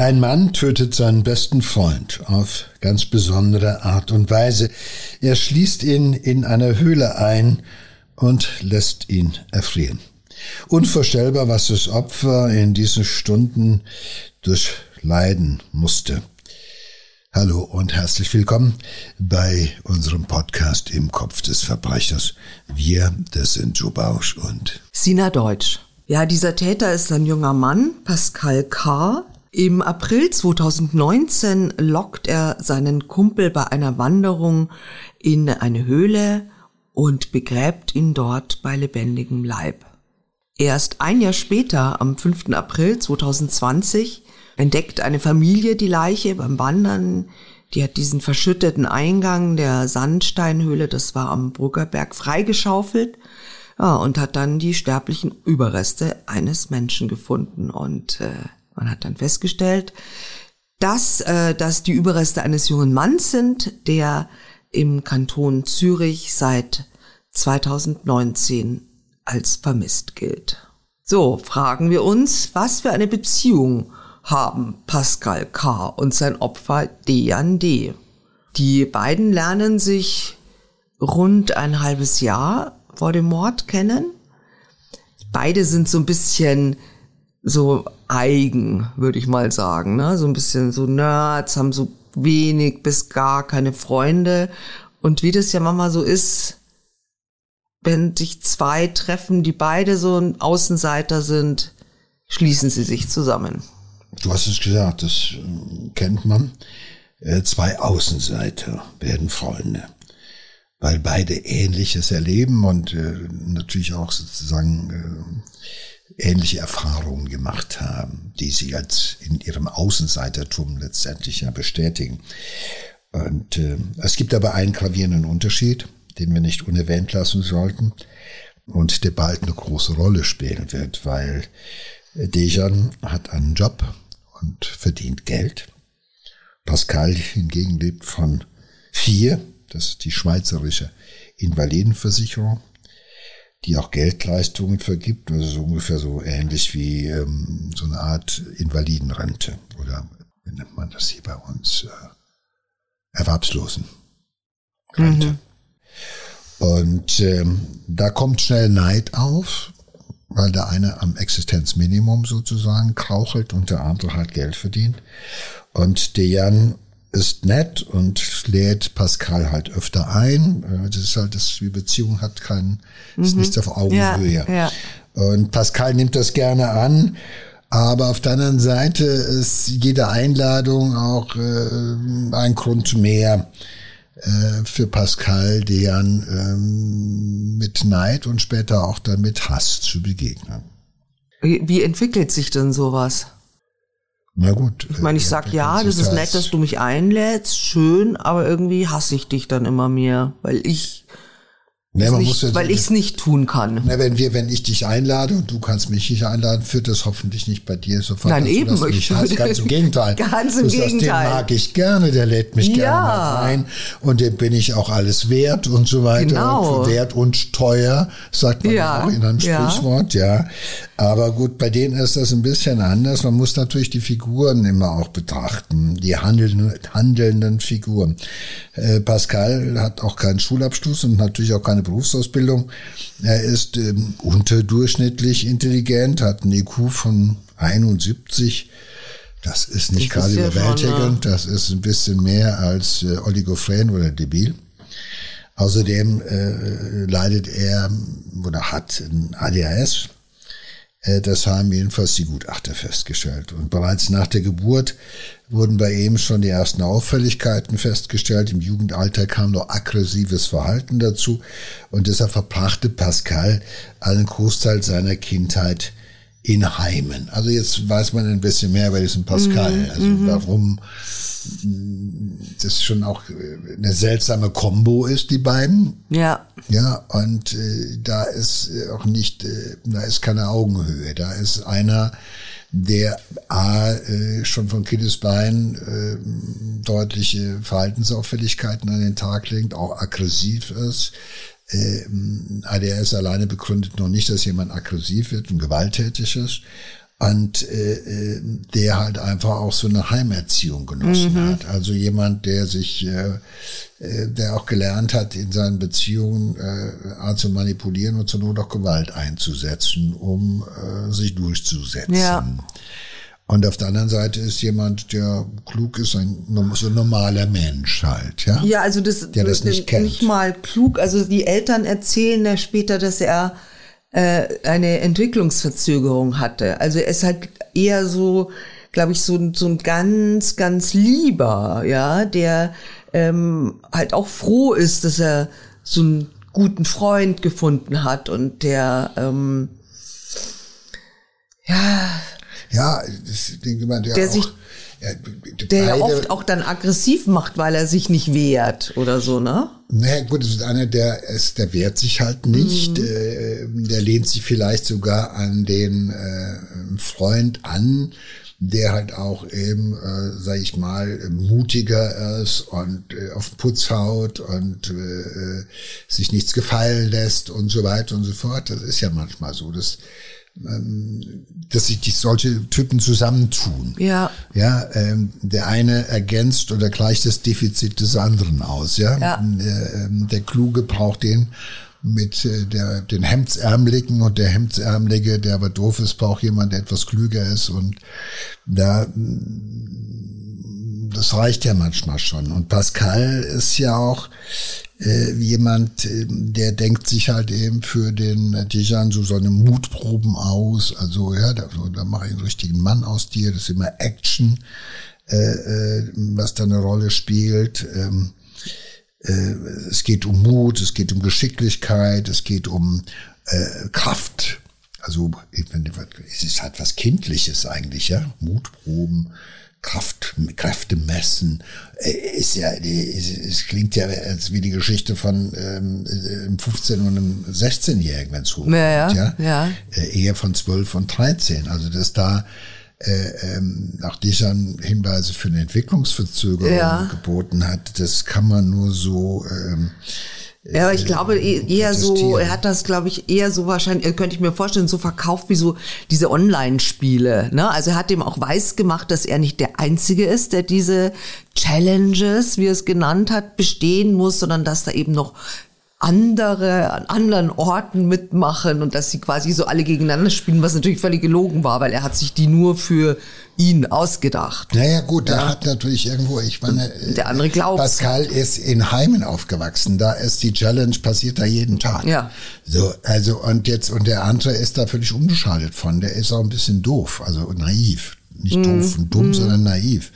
Ein Mann tötet seinen besten Freund auf ganz besondere Art und Weise. Er schließt ihn in einer Höhle ein und lässt ihn erfrieren. Unvorstellbar, was das Opfer in diesen Stunden durchleiden musste. Hallo und herzlich willkommen bei unserem Podcast im Kopf des Verbrechers. Wir, das sind Joe Bausch und Sina Deutsch. Ja, dieser Täter ist ein junger Mann, Pascal K., im April 2019 lockt er seinen Kumpel bei einer Wanderung in eine Höhle und begräbt ihn dort bei lebendigem Leib. Erst ein Jahr später, am 5. April 2020, entdeckt eine Familie die Leiche beim Wandern. Die hat diesen verschütteten Eingang der Sandsteinhöhle, das war am Bruggerberg, freigeschaufelt ja, und hat dann die sterblichen Überreste eines Menschen gefunden. Und äh, man hat dann festgestellt, dass äh, das die Überreste eines jungen Manns sind, der im Kanton Zürich seit 2019 als vermisst gilt. So, fragen wir uns, was für eine Beziehung haben Pascal K. und sein Opfer Dejan D. Die beiden lernen sich rund ein halbes Jahr vor dem Mord kennen. Beide sind so ein bisschen so eigen, würde ich mal sagen. Ne? So ein bisschen so Nerds, haben so wenig bis gar keine Freunde. Und wie das ja manchmal so ist, wenn sich zwei treffen, die beide so ein Außenseiter sind, schließen sie sich zusammen. Du hast es gesagt, das äh, kennt man. Äh, zwei Außenseiter werden Freunde, weil beide Ähnliches erleben und äh, natürlich auch sozusagen ähnliche Erfahrungen gemacht haben, die sie als in ihrem Außenseitertum letztendlich ja bestätigen. Und äh, es gibt aber einen gravierenden Unterschied, den wir nicht unerwähnt lassen sollten und der bald eine große Rolle spielen wird, weil Dejan hat einen Job und verdient Geld. Pascal hingegen lebt von vier, das ist die schweizerische Invalidenversicherung die auch Geldleistungen vergibt, also so ungefähr so ähnlich wie ähm, so eine Art Invalidenrente oder wie nennt man das hier bei uns? Äh, Erwerbslosenrente. Mhm. Und ähm, da kommt schnell Neid auf, weil der eine am Existenzminimum sozusagen krauchelt und der andere halt Geld verdient. Und der Jan ist nett und lädt Pascal halt öfter ein. Das ist halt, das, die Beziehung hat keinen, mhm. ist nicht auf Augenhöhe. Ja, ja. Und Pascal nimmt das gerne an. Aber auf der anderen Seite ist jede Einladung auch äh, ein Grund mehr äh, für Pascal, deren ähm, mit Neid und später auch dann mit Hass zu begegnen. Wie, wie entwickelt sich denn sowas? Na gut. Ich meine, ich sag äh, ja, das ist nett, dass du mich einlädst, schön, aber irgendwie hasse ich dich dann immer mehr, weil ich Nee, man nicht, muss weil ich es nicht tun kann. Na, wenn wir, wenn ich dich einlade und du kannst mich nicht einladen, führt das hoffentlich nicht bei dir sofort. Nein, eben. Du mich hast. Ganz im Gegenteil. Ganz im Gegenteil. den mag ich gerne, der lädt mich ja. gerne ein und dem bin ich auch alles wert und so weiter. Genau. Wert und teuer, sagt man ja, auch in einem Sprichwort, ja. ja. Aber gut, bei denen ist das ein bisschen anders. Man muss natürlich die Figuren immer auch betrachten, die handelnden, handelnden Figuren. Äh, Pascal hat auch keinen Schulabschluss und natürlich auch keine Berufsausbildung. Er ist ähm, unterdurchschnittlich intelligent, hat einen IQ von 71. Das ist nicht gerade überwältigend. Das ist ein bisschen mehr als äh, Oligophren oder debil. Außerdem äh, leidet er oder hat ein ADHS. Äh, das haben jedenfalls die Gutachter festgestellt. Und bereits nach der Geburt wurden bei ihm schon die ersten Auffälligkeiten festgestellt. Im Jugendalter kam noch aggressives Verhalten dazu. Und deshalb verbrachte Pascal einen Großteil seiner Kindheit in Heimen. Also jetzt weiß man ein bisschen mehr über diesen Pascal. Mhm, also mhm. warum das schon auch eine seltsame Combo ist, die beiden. Ja. Ja, und äh, da ist auch nicht, äh, da ist keine Augenhöhe. Da ist einer, der A, äh, schon von Kindesbein äh, deutliche Verhaltensauffälligkeiten an den Tag legt, auch aggressiv ist. Äh, ADS alleine begründet noch nicht, dass jemand aggressiv wird und gewalttätig ist. Und äh, äh, der halt einfach auch so eine Heimerziehung genossen mhm. hat. Also jemand, der sich, äh, äh, der auch gelernt hat, in seinen Beziehungen äh, zu manipulieren und zur Not auch Gewalt einzusetzen, um äh, sich durchzusetzen. Ja. Und auf der anderen Seite ist jemand, der klug ist, ein so ein normaler Mensch halt, ja. Ja, also das, der das nicht, kennt. nicht mal klug. Also die Eltern erzählen ja später, dass er eine Entwicklungsverzögerung hatte. Also er ist halt eher so, glaube ich, so, so ein ganz, ganz lieber, ja, der ähm, halt auch froh ist, dass er so einen guten Freund gefunden hat und der ähm, ja ja, das denke man, der, der auch, sich der ja oft auch dann aggressiv macht, weil er sich nicht wehrt oder so, ne? Naja, gut, das ist einer, der ist, der wehrt sich halt nicht. Mhm. Äh, der lehnt sich vielleicht sogar an den äh, Freund an, der halt auch eben, äh, sag ich mal, mutiger ist und äh, auf den Putz haut und äh, sich nichts gefallen lässt und so weiter und so fort. Das ist ja manchmal so. Das dass sich die solche Typen zusammentun. Ja. Ja, ähm, der eine ergänzt oder gleicht das Defizit des anderen aus. Ja, ja. Der, ähm, der Kluge braucht den mit äh, der, den Hemdsärmeligen und der Hemdsärmelige, der aber doof ist, braucht jemand, der etwas klüger ist und da das reicht ja manchmal schon. Und Pascal ist ja auch äh, jemand, äh, der denkt sich halt eben für den Dijan so seine Mutproben aus. Also ja, da, da mache ich einen richtigen Mann aus dir. Das ist immer Action, äh, äh, was da eine Rolle spielt. Ähm, äh, es geht um Mut, es geht um Geschicklichkeit, es geht um äh, Kraft. Also es ist halt was Kindliches eigentlich, ja. Mutproben, Kraft, Kräfte messen, äh, ist ja, es klingt ja als wie die Geschichte von ähm, einem 15- und einem 16-Jährigen, wenn es hochkommt, ja, ja, ja. Äh, eher von 12 und 13. Also dass da äh, ähm, auch dieser Hinweise für eine Entwicklungsverzögerung ja. geboten hat, das kann man nur so ähm, ja, ich glaube e- eher so, er hat das, glaube ich, eher so wahrscheinlich, äh, könnte ich mir vorstellen, so verkauft wie so diese Online-Spiele. Ne? Also er hat dem auch weiß gemacht, dass er nicht der Einzige ist, der diese Challenges, wie er es genannt hat, bestehen muss, sondern dass da eben noch andere an anderen Orten mitmachen und dass sie quasi so alle gegeneinander spielen, was natürlich völlig gelogen war, weil er hat sich die nur für ihn ausgedacht. Naja gut, ja. der hat natürlich irgendwo, ich meine, der andere glaubt. Pascal ist in Heimen aufgewachsen, da ist die Challenge passiert da jeden Tag. Ja. So, also und jetzt und der andere ist da völlig unbeschadet von, der ist auch ein bisschen doof, also naiv, nicht mm. doof und dumm, mm. sondern naiv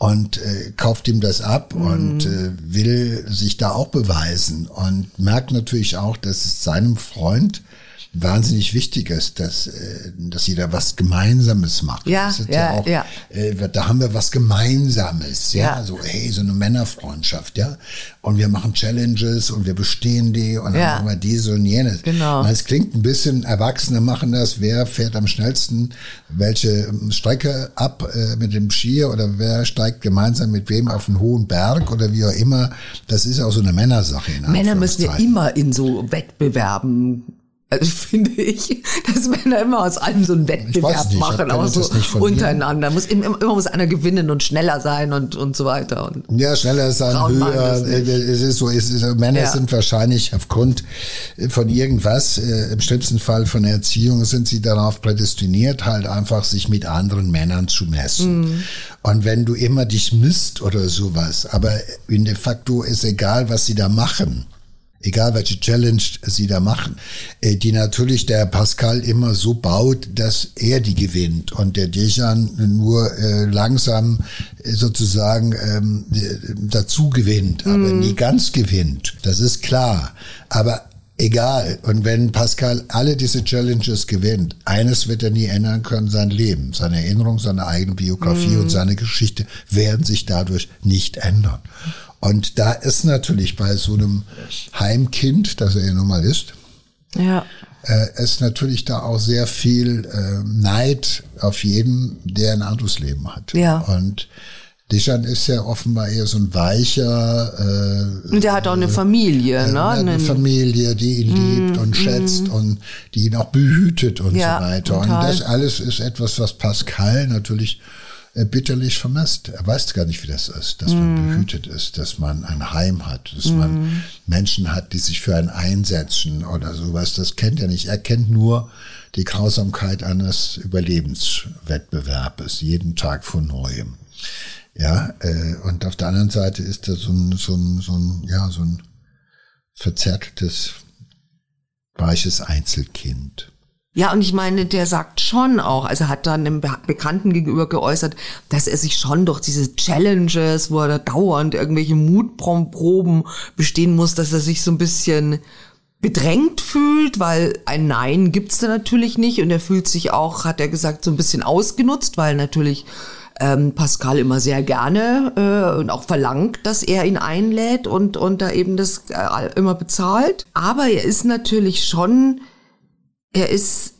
und äh, kauft ihm das ab mhm. und äh, will sich da auch beweisen und merkt natürlich auch, dass es seinem Freund wahnsinnig wichtig ist, dass, äh, dass da was Gemeinsames machen. Ja, ja, ja, auch, ja. Äh, da haben wir was Gemeinsames, ja, ja. so hey, so eine Männerfreundschaft, ja. Und wir machen Challenges und wir bestehen die und dann machen wir diese und jenes. Genau. Es klingt ein bisschen, Erwachsene machen das, wer fährt am schnellsten welche ähm, Strecke ab äh, mit dem Skier oder wer steigt gemeinsam mit wem auf einen hohen Berg oder wie auch immer. Das ist auch so eine Männersache. Männer müssen ja immer in so Wettbewerben also finde ich, dass Männer immer aus allem so einen Wettbewerb nicht, machen, auch so untereinander. Muss, immer, immer muss einer gewinnen und schneller sein und, und so weiter. Und ja, schneller sein, höher. Es ist so, es ist, Männer ja. sind wahrscheinlich aufgrund von irgendwas, äh, im schlimmsten Fall von Erziehung, sind sie darauf prädestiniert, halt einfach sich mit anderen Männern zu messen. Mhm. Und wenn du immer dich misst oder sowas, aber in de facto ist egal, was sie da machen egal welche Challenge sie da machen, äh, die natürlich der Pascal immer so baut, dass er die gewinnt und der Dejan nur äh, langsam äh, sozusagen ähm, dazu gewinnt, aber mhm. nie ganz gewinnt. Das ist klar. Aber egal. Und wenn Pascal alle diese Challenges gewinnt, eines wird er nie ändern können, sein Leben, seine Erinnerung, seine eigene Biografie mm. und seine Geschichte werden sich dadurch nicht ändern. Und da ist natürlich bei so einem Heimkind, das er ja nun mal ist, ja. äh, ist natürlich da auch sehr viel äh, Neid auf jeden, der ein anderes Leben hat. Ja. Und Dejan ist ja offenbar eher so ein weicher. Äh, und der hat auch eine Familie, äh, ne? Eine Familie, die ihn mm, liebt und mm. schätzt und die ihn auch behütet und ja, so weiter. Total. Und das alles ist etwas, was Pascal natürlich bitterlich vermisst. Er weiß gar nicht, wie das ist, dass mm. man behütet ist, dass man ein Heim hat, dass man mm. Menschen hat, die sich für einen einsetzen oder sowas. Das kennt er nicht. Er kennt nur die Grausamkeit eines Überlebenswettbewerbes, jeden Tag von neuem. Ja, äh, und auf der anderen Seite ist da so ein, so ein, so ein, ja, so ein verzerrtes, weiches Einzelkind. Ja, und ich meine, der sagt schon auch, also hat dann einem Bekannten gegenüber geäußert, dass er sich schon durch diese Challenges, wo er da dauernd irgendwelche Mutproben bestehen muss, dass er sich so ein bisschen bedrängt fühlt, weil ein Nein gibt's da natürlich nicht und er fühlt sich auch, hat er gesagt, so ein bisschen ausgenutzt, weil natürlich ähm, Pascal immer sehr gerne äh, und auch verlangt, dass er ihn einlädt und, und da eben das äh, immer bezahlt. Aber er ist natürlich schon, er ist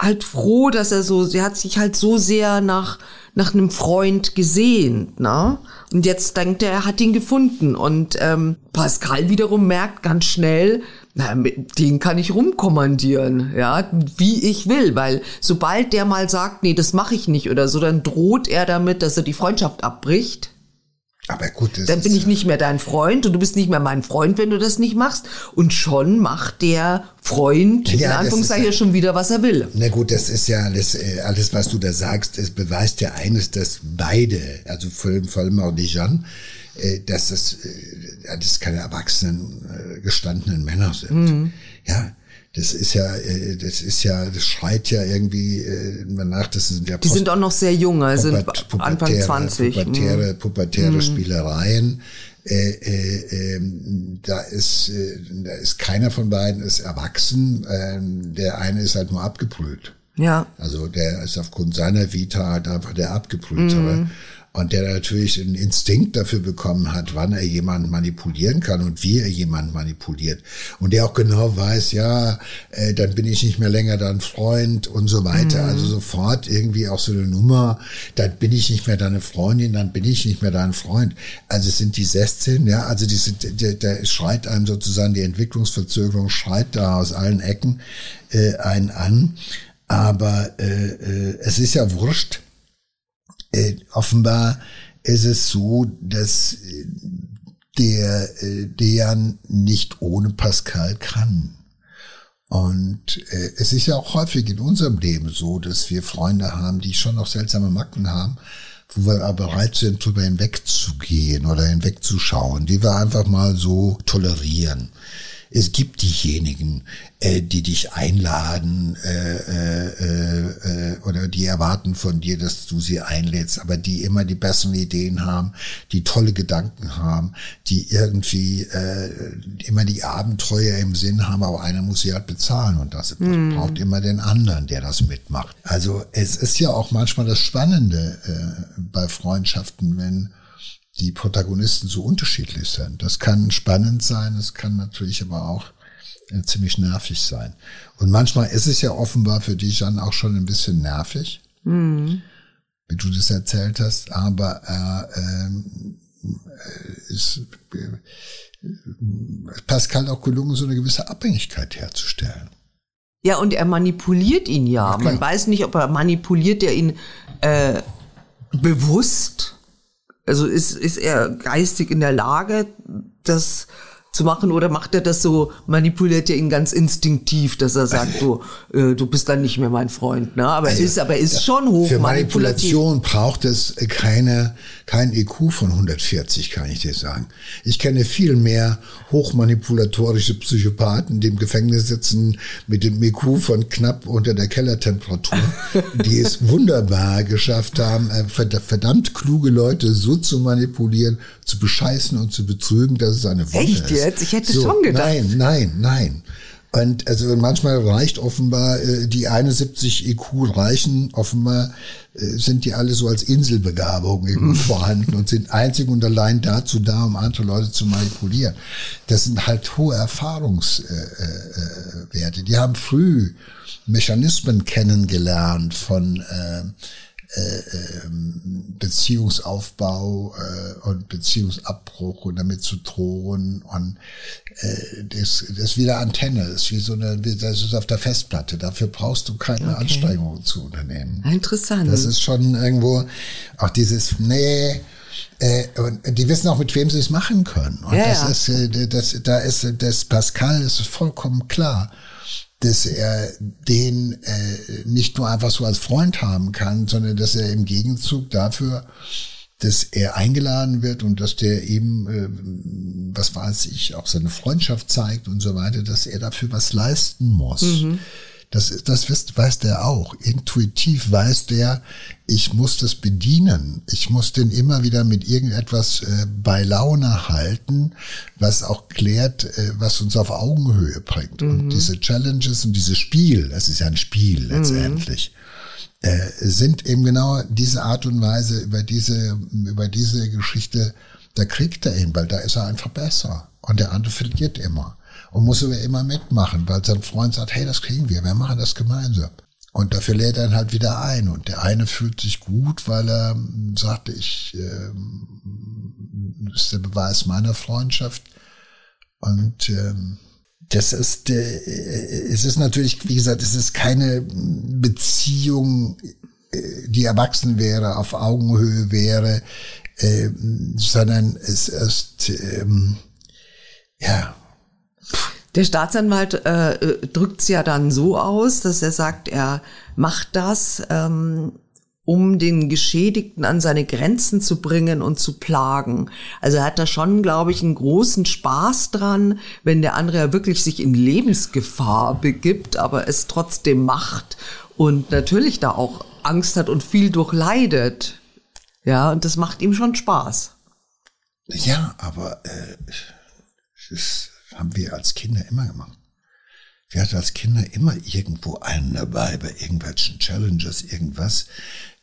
halt froh, dass er so, er hat sich halt so sehr nach, nach einem Freund gesehen, ne? Und jetzt denkt er, er hat ihn gefunden. Und ähm, Pascal wiederum merkt ganz schnell, na, mit den kann ich rumkommandieren, ja, wie ich will, weil sobald der mal sagt, nee, das mache ich nicht oder so, dann droht er damit, dass er die Freundschaft abbricht. Aber gut, das dann bin ich nicht mehr dein Freund und du bist nicht mehr mein Freund, wenn du das nicht machst. Und schon macht der Freund ja, in Anführungszeichen ja, schon wieder, was er will. Na gut, das ist ja alles, äh, alles, was du da sagst, es beweist ja eines, dass beide, also vor allem auch die Jeanne, äh, dass das, äh, das keine erwachsenen, gestandenen Männer sind. Mhm. Ja, das ist ja, das ist ja, das schreit ja irgendwie danach, das sind ja Die sind auch noch sehr jung, also Puppert, Anfang 20. Pubertäre, mhm. pubertäre mhm. Spielereien. Äh, äh, äh, da ist, äh, da ist keiner von beiden ist erwachsen. Äh, der eine ist halt nur abgebrüht. Ja. Also der ist aufgrund seiner Vita halt einfach der abgebrühtere. Mhm und der natürlich einen Instinkt dafür bekommen hat, wann er jemanden manipulieren kann und wie er jemanden manipuliert. Und der auch genau weiß, ja, äh, dann bin ich nicht mehr länger dein Freund und so weiter. Mhm. Also sofort irgendwie auch so eine Nummer, dann bin ich nicht mehr deine Freundin, dann bin ich nicht mehr dein Freund. Also es sind die 16, ja, also die sind, der, der schreit einem sozusagen die Entwicklungsverzögerung, schreit da aus allen Ecken äh, einen an. Aber äh, äh, es ist ja wurscht, äh, offenbar ist es so, dass äh, der äh, Dejan nicht ohne Pascal kann. Und äh, es ist ja auch häufig in unserem Leben so, dass wir Freunde haben, die schon noch seltsame Macken haben, wo wir aber bereit sind, drüber hinwegzugehen oder hinwegzuschauen, die wir einfach mal so tolerieren. Es gibt diejenigen, äh, die dich einladen äh, äh, äh, oder die erwarten von dir, dass du sie einlädst, aber die immer die besseren Ideen haben, die tolle Gedanken haben, die irgendwie äh, immer die Abenteuer im Sinn haben, aber einer muss sie halt bezahlen und das mm. braucht immer den anderen, der das mitmacht. Also es ist ja auch manchmal das Spannende äh, bei Freundschaften, wenn die Protagonisten so unterschiedlich sind. Das kann spannend sein, es kann natürlich aber auch äh, ziemlich nervig sein. Und manchmal ist es ja offenbar für dich dann auch schon ein bisschen nervig, mhm. wie du das erzählt hast, aber äh, ähm, äh, ist äh, Pascal auch gelungen, so eine gewisse Abhängigkeit herzustellen. Ja, und er manipuliert ihn ja. Man weiß nicht, ob er manipuliert er ihn äh, bewusst also ist, ist er geistig in der Lage, das zu machen oder macht er das so, manipuliert er ihn ganz instinktiv, dass er sagt, du, äh, du bist dann nicht mehr mein Freund, ne? Aber also, er ist, aber er ist schon hoch Für Manipulation braucht es keine, kein IQ von 140, kann ich dir sagen. Ich kenne viel mehr hochmanipulatorische Psychopathen, die im Gefängnis sitzen mit dem IQ von knapp unter der Kellertemperatur, die es wunderbar geschafft haben, äh, verdammt kluge Leute so zu manipulieren, zu bescheißen und zu betrügen, dass es eine Wonne Echt ist jetzt? Ich hätte so, schon gedacht. Nein, nein, nein. Und also manchmal reicht offenbar äh, die 71 IQ reichen, offenbar äh, sind die alle so als Inselbegabung irgendwie vorhanden und sind einzig und allein dazu da, um andere Leute zu manipulieren. Das sind halt hohe Erfahrungswerte. Äh, äh, die haben früh Mechanismen kennengelernt von äh, äh, Beziehungsaufbau äh, und Beziehungsabbruch und damit zu drohen und äh, das, das ist wieder Antenne, das ist wie so eine, das ist auf der Festplatte. Dafür brauchst du keine okay. Anstrengungen zu unternehmen. Interessant. Das ist schon irgendwo auch dieses, nee, äh, und die wissen auch, mit wem sie es machen können. Und ja, das ja. ist, äh, das, da ist das Pascal ist vollkommen klar dass er den äh, nicht nur einfach so als Freund haben kann, sondern dass er im Gegenzug dafür, dass er eingeladen wird und dass der eben, äh, was weiß ich, auch seine Freundschaft zeigt und so weiter, dass er dafür was leisten muss. Mhm. Das, das weiß, weiß der auch. Intuitiv weiß der, ich muss das bedienen. Ich muss den immer wieder mit irgendetwas äh, bei Laune halten, was auch klärt, äh, was uns auf Augenhöhe bringt. Mhm. Und diese Challenges und dieses Spiel, das ist ja ein Spiel letztendlich. Mhm. Äh, sind eben genau diese Art und Weise über diese, über diese Geschichte, da kriegt er ihn, weil da ist er einfach besser. Und der andere verliert immer und muss aber immer mitmachen, weil sein Freund sagt, hey, das kriegen wir, wir machen das gemeinsam. Und dafür lädt er ihn halt wieder ein. Und der eine fühlt sich gut, weil er ähm, sagte, ich, äh, ist der Beweis meiner Freundschaft. Und ähm, das ist, äh, es ist natürlich, wie gesagt, es ist keine Beziehung, äh, die erwachsen wäre, auf Augenhöhe wäre, äh, sondern es ist, ähm, ja, der Staatsanwalt äh, drückt es ja dann so aus, dass er sagt, er macht das, ähm, um den Geschädigten an seine Grenzen zu bringen und zu plagen. Also er hat da schon, glaube ich, einen großen Spaß dran, wenn der andere ja wirklich sich in Lebensgefahr begibt, aber es trotzdem macht und natürlich da auch Angst hat und viel durchleidet. Ja, und das macht ihm schon Spaß. Ja, aber äh, es ist haben wir als Kinder immer gemacht. Wir hatten als Kinder immer irgendwo einen dabei, bei irgendwelchen Challenges, irgendwas,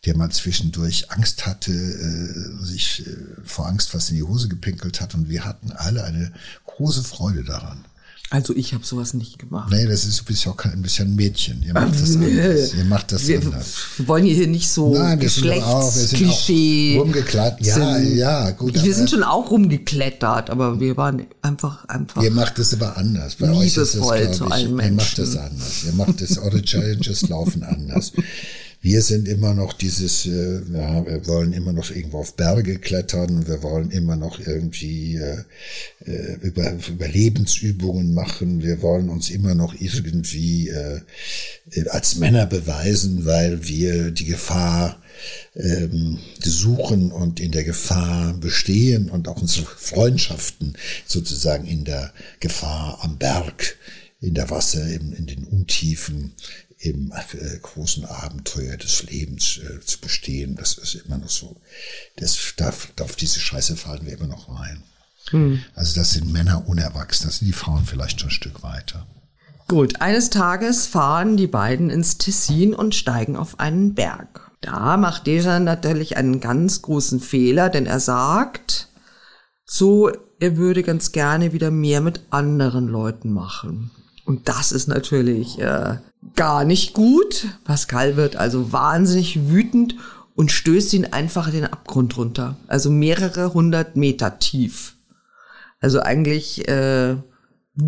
der mal zwischendurch Angst hatte, äh, sich äh, vor Angst was in die Hose gepinkelt hat und wir hatten alle eine große Freude daran. Also ich habe sowas nicht gemacht. Nee, das ist, du bist ja auch kein bisschen Mädchen. Ihr macht das anders. Ihr macht das wir, anders. Wir wollen hier nicht so Nein, wir sind auch, wir sind auch rumgeklettert. Ja, sind, ja, gut. Wir sind schon auch rumgeklettert, aber wir waren einfach, einfach. Ihr macht das aber anders. Bei euch ist es, zu allen Menschen. Ihr macht das anders. Ihr macht das, eure Challenges laufen anders. Wir sind immer noch dieses, äh, ja, wir wollen immer noch irgendwo auf Berge klettern, wir wollen immer noch irgendwie äh, äh, über Überlebensübungen machen, wir wollen uns immer noch irgendwie äh, als Männer beweisen, weil wir die Gefahr ähm, suchen und in der Gefahr bestehen und auch unsere Freundschaften sozusagen in der Gefahr am Berg in der Wasser, in, in den Untiefen im äh, großen Abenteuer des Lebens äh, zu bestehen. Das ist immer noch so. Das darf, auf diese Scheiße fallen wir immer noch rein. Hm. Also das sind Männer unerwachsen, das sind die Frauen vielleicht schon ein Stück weiter. Gut, eines Tages fahren die beiden ins Tessin und steigen auf einen Berg. Da macht Dejan natürlich einen ganz großen Fehler, denn er sagt, so, er würde ganz gerne wieder mehr mit anderen Leuten machen. Und das ist natürlich äh, gar nicht gut. Pascal wird also wahnsinnig wütend und stößt ihn einfach den Abgrund runter. Also mehrere hundert Meter tief. Also eigentlich äh,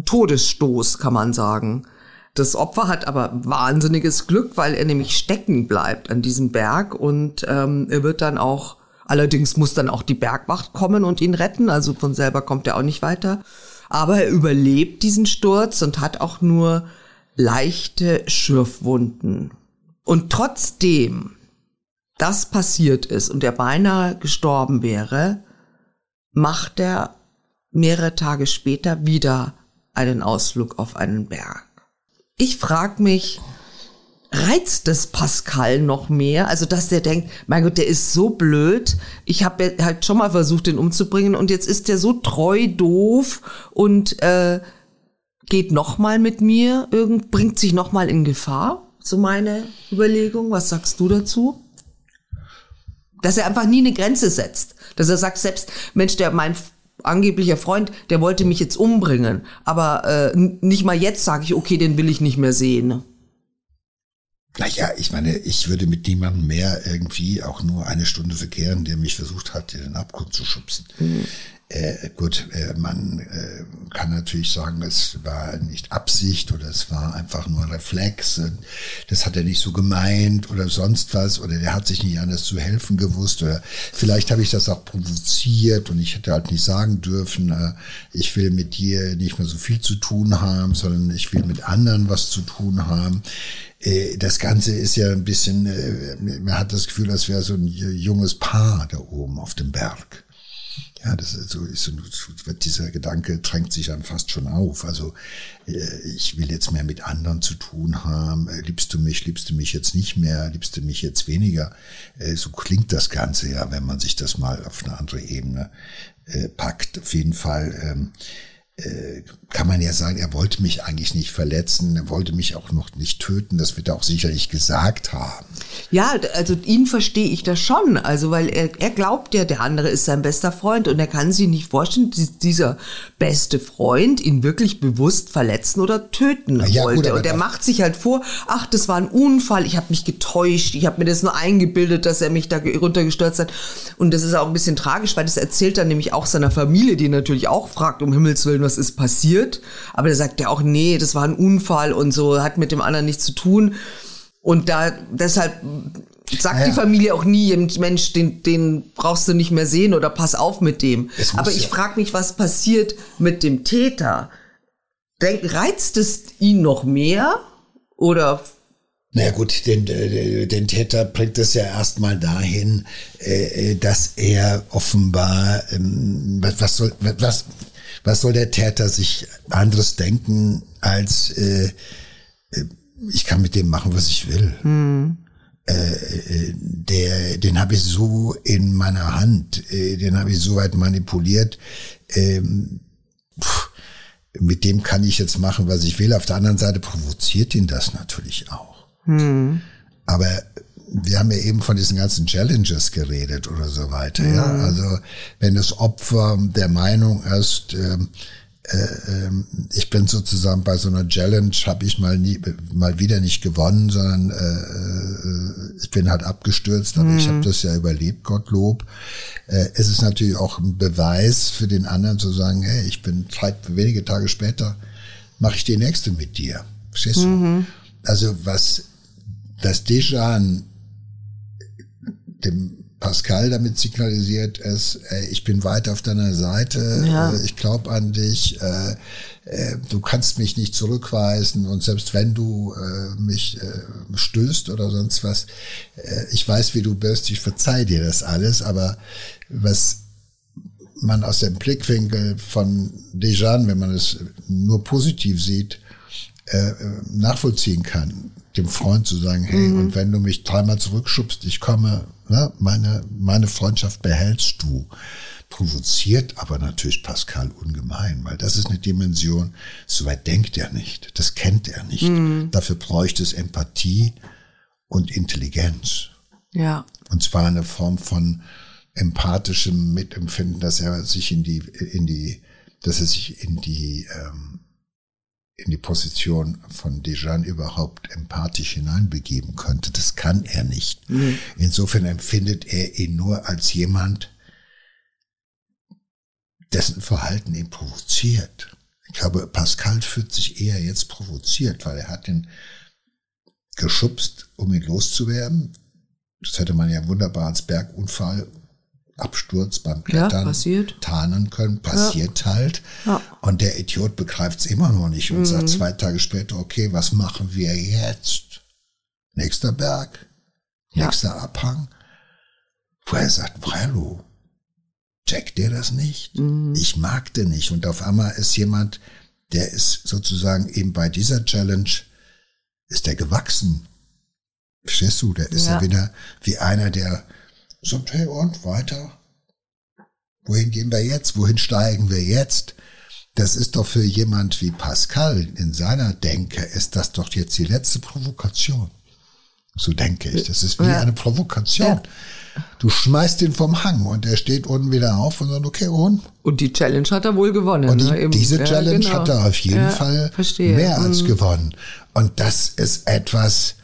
Todesstoß, kann man sagen. Das Opfer hat aber wahnsinniges Glück, weil er nämlich stecken bleibt an diesem Berg und ähm, er wird dann auch, allerdings muss dann auch die Bergwacht kommen und ihn retten, also von selber kommt er auch nicht weiter. Aber er überlebt diesen Sturz und hat auch nur leichte Schürfwunden. Und trotzdem das passiert ist und er beinahe gestorben wäre, macht er mehrere Tage später wieder einen Ausflug auf einen Berg. Ich frage mich, reizt es Pascal noch mehr? Also, dass der denkt, mein Gott, der ist so blöd. Ich habe halt schon mal versucht, den umzubringen und jetzt ist der so treu doof und äh, geht noch mal mit mir, irgend, bringt sich noch mal in Gefahr. So meine Überlegung. Was sagst du dazu? Dass er einfach nie eine Grenze setzt. Dass er sagt, selbst, Mensch, der mein angeblicher Freund, der wollte mich jetzt umbringen. Aber äh, nicht mal jetzt sage ich, okay, den will ich nicht mehr sehen. Naja, ich meine, ich würde mit niemandem mehr irgendwie auch nur eine Stunde verkehren, der mich versucht hat, den Abgrund zu schubsen. Mhm. Äh, gut, äh, man äh, kann natürlich sagen, es war nicht Absicht oder es war einfach nur Reflex. Das hat er nicht so gemeint oder sonst was oder der hat sich nicht anders zu helfen gewusst oder vielleicht habe ich das auch provoziert und ich hätte halt nicht sagen dürfen, äh, ich will mit dir nicht mehr so viel zu tun haben, sondern ich will mit anderen was zu tun haben äh, das Ganze ist ja ein bisschen, äh, man hat das Gefühl, als wäre so ein junges Paar da oben auf dem Berg. Ja, das ist so, ist so dieser Gedanke drängt sich dann fast schon auf. Also äh, ich will jetzt mehr mit anderen zu tun haben. Äh, liebst du mich, liebst du mich jetzt nicht mehr, liebst du mich jetzt weniger? Äh, so klingt das Ganze ja, wenn man sich das mal auf eine andere Ebene packt. Auf jeden Fall. Äh, kann man ja sagen, er wollte mich eigentlich nicht verletzen, er wollte mich auch noch nicht töten, das wird er auch sicherlich gesagt haben. Ja, also ihn verstehe ich das schon, also weil er, er glaubt ja, der andere ist sein bester Freund und er kann sich nicht vorstellen, dieser beste Freund ihn wirklich bewusst verletzen oder töten ja, wollte. Gut, und er macht sich halt vor, ach, das war ein Unfall, ich habe mich getäuscht, ich habe mir das nur eingebildet, dass er mich da runtergestürzt hat. Und das ist auch ein bisschen tragisch, weil das erzählt er nämlich auch seiner Familie, die natürlich auch fragt, um Himmels Willen, was ist passiert. Aber der sagt ja auch, nee, das war ein Unfall und so, hat mit dem anderen nichts zu tun. Und da, deshalb sagt ja. die Familie auch nie, Mensch, den, den brauchst du nicht mehr sehen oder pass auf mit dem. Aber ich ja. frage mich, was passiert mit dem Täter? Denk, reizt es ihn noch mehr oder naja gut, den, äh, den Täter bringt es ja erstmal dahin, äh, dass er offenbar, ähm, was soll, was, was soll der Täter sich anderes denken als äh, äh, ich kann mit dem machen, was ich will. Hm. Äh, der, den habe ich so in meiner Hand, äh, den habe ich so weit manipuliert. Ähm, pff, mit dem kann ich jetzt machen, was ich will. Auf der anderen Seite provoziert ihn das natürlich auch. Hm. Aber wir haben ja eben von diesen ganzen Challenges geredet oder so weiter. Ja, ja? also wenn das Opfer der Meinung ist, ähm, äh, äh, ich bin sozusagen bei so einer Challenge, habe ich mal nie, mal wieder nicht gewonnen, sondern äh, äh ich bin halt abgestürzt, aber mhm. ich habe das ja überlebt, Gottlob. Äh, es ist natürlich auch ein Beweis für den anderen zu sagen, hey, ich bin wenige Tage später, mache ich die nächste mit dir. Verstehst du? Mhm. Also was das Dejan dem Pascal damit signalisiert ist, ey, ich bin weiter auf deiner Seite, ja. äh, ich glaube an dich, äh, äh, du kannst mich nicht zurückweisen und selbst wenn du äh, mich äh, stößt oder sonst was, äh, ich weiß, wie du bist, ich verzeih dir das alles, aber was man aus dem Blickwinkel von Dejan, wenn man es nur positiv sieht, äh, nachvollziehen kann, dem Freund zu sagen, hey, mhm. und wenn du mich dreimal zurückschubst, ich komme, ne, meine, meine Freundschaft behältst du. Provoziert aber natürlich Pascal ungemein, weil das ist eine Dimension, soweit denkt er nicht, das kennt er nicht. Mhm. Dafür bräuchte es Empathie und Intelligenz. Ja. Und zwar eine Form von empathischem Mitempfinden, dass er sich in die, in die, dass er sich in die ähm, in die Position von Dejan überhaupt empathisch hineinbegeben könnte. Das kann er nicht. Mhm. Insofern empfindet er ihn nur als jemand, dessen Verhalten ihn provoziert. Ich glaube, Pascal fühlt sich eher jetzt provoziert, weil er hat ihn geschubst, um ihn loszuwerden. Das hätte man ja wunderbar als Bergunfall Absturz beim Klettern ja, tarnen können, passiert ja. halt. Ja. Und der Idiot begreift es immer noch nicht und mhm. sagt zwei Tage später, okay, was machen wir jetzt? Nächster Berg, nächster Abhang. Wo er sagt, hallo, check dir das nicht? Mhm. Ich mag den nicht. Und auf einmal ist jemand, der ist sozusagen eben bei dieser Challenge, ist der gewachsen. Verstehst du? Der ist ja wieder wie einer, der sagt, hey, und weiter? Wohin gehen wir jetzt? Wohin steigen wir jetzt? Das ist doch für jemand wie Pascal in seiner Denke, ist das doch jetzt die letzte Provokation. So denke ich. Das ist wie ja. eine Provokation. Ja. Du schmeißt ihn vom Hang und er steht unten wieder auf und sagt, okay, und? Und die Challenge hat er wohl gewonnen. Und die, ne? diese ja, Challenge genau. hat er auf jeden Fall verstehe. mehr als mhm. gewonnen. Und das ist etwas,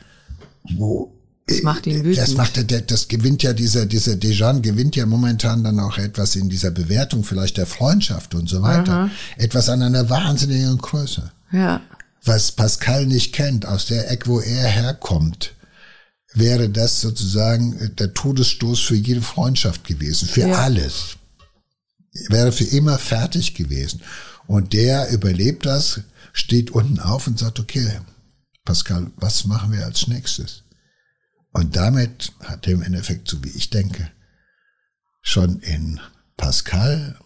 wo das macht ihn wütend. Das macht das gewinnt ja dieser, dieser Dejan gewinnt ja momentan dann auch etwas in dieser Bewertung vielleicht der Freundschaft und so weiter. Aha. Etwas an einer wahnsinnigen Größe. Ja. Was Pascal nicht kennt, aus der Eck, wo er herkommt, wäre das sozusagen der Todesstoß für jede Freundschaft gewesen, für ja. alles. Wäre für immer fertig gewesen. Und der überlebt das, steht unten auf und sagt, okay, Pascal, was machen wir als nächstes? Und damit hat er im Endeffekt, so wie ich denke, schon in Pascal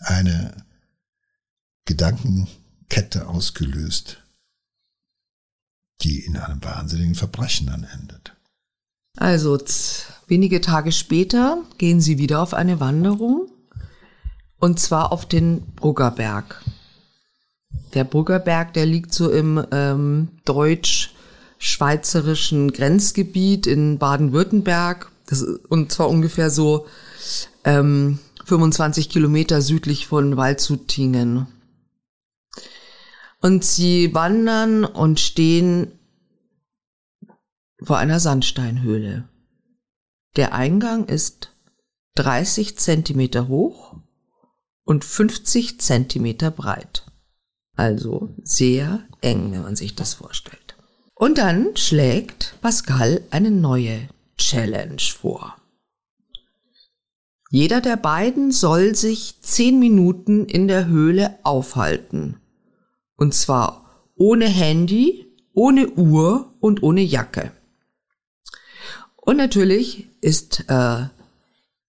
eine Gedankenkette ausgelöst, die in einem wahnsinnigen Verbrechen dann endet. Also wenige Tage später gehen sie wieder auf eine Wanderung und zwar auf den Bruggerberg. Der Bruggerberg, der liegt so im ähm, deutsch schweizerischen Grenzgebiet in Baden-Württemberg. Und zwar ungefähr so ähm, 25 Kilometer südlich von Waldshutingen. Und sie wandern und stehen vor einer Sandsteinhöhle. Der Eingang ist 30 Zentimeter hoch und 50 Zentimeter breit. Also sehr eng, wenn man sich das vorstellt. Und dann schlägt Pascal eine neue Challenge vor. Jeder der beiden soll sich zehn Minuten in der Höhle aufhalten. Und zwar ohne Handy, ohne Uhr und ohne Jacke. Und natürlich ist äh,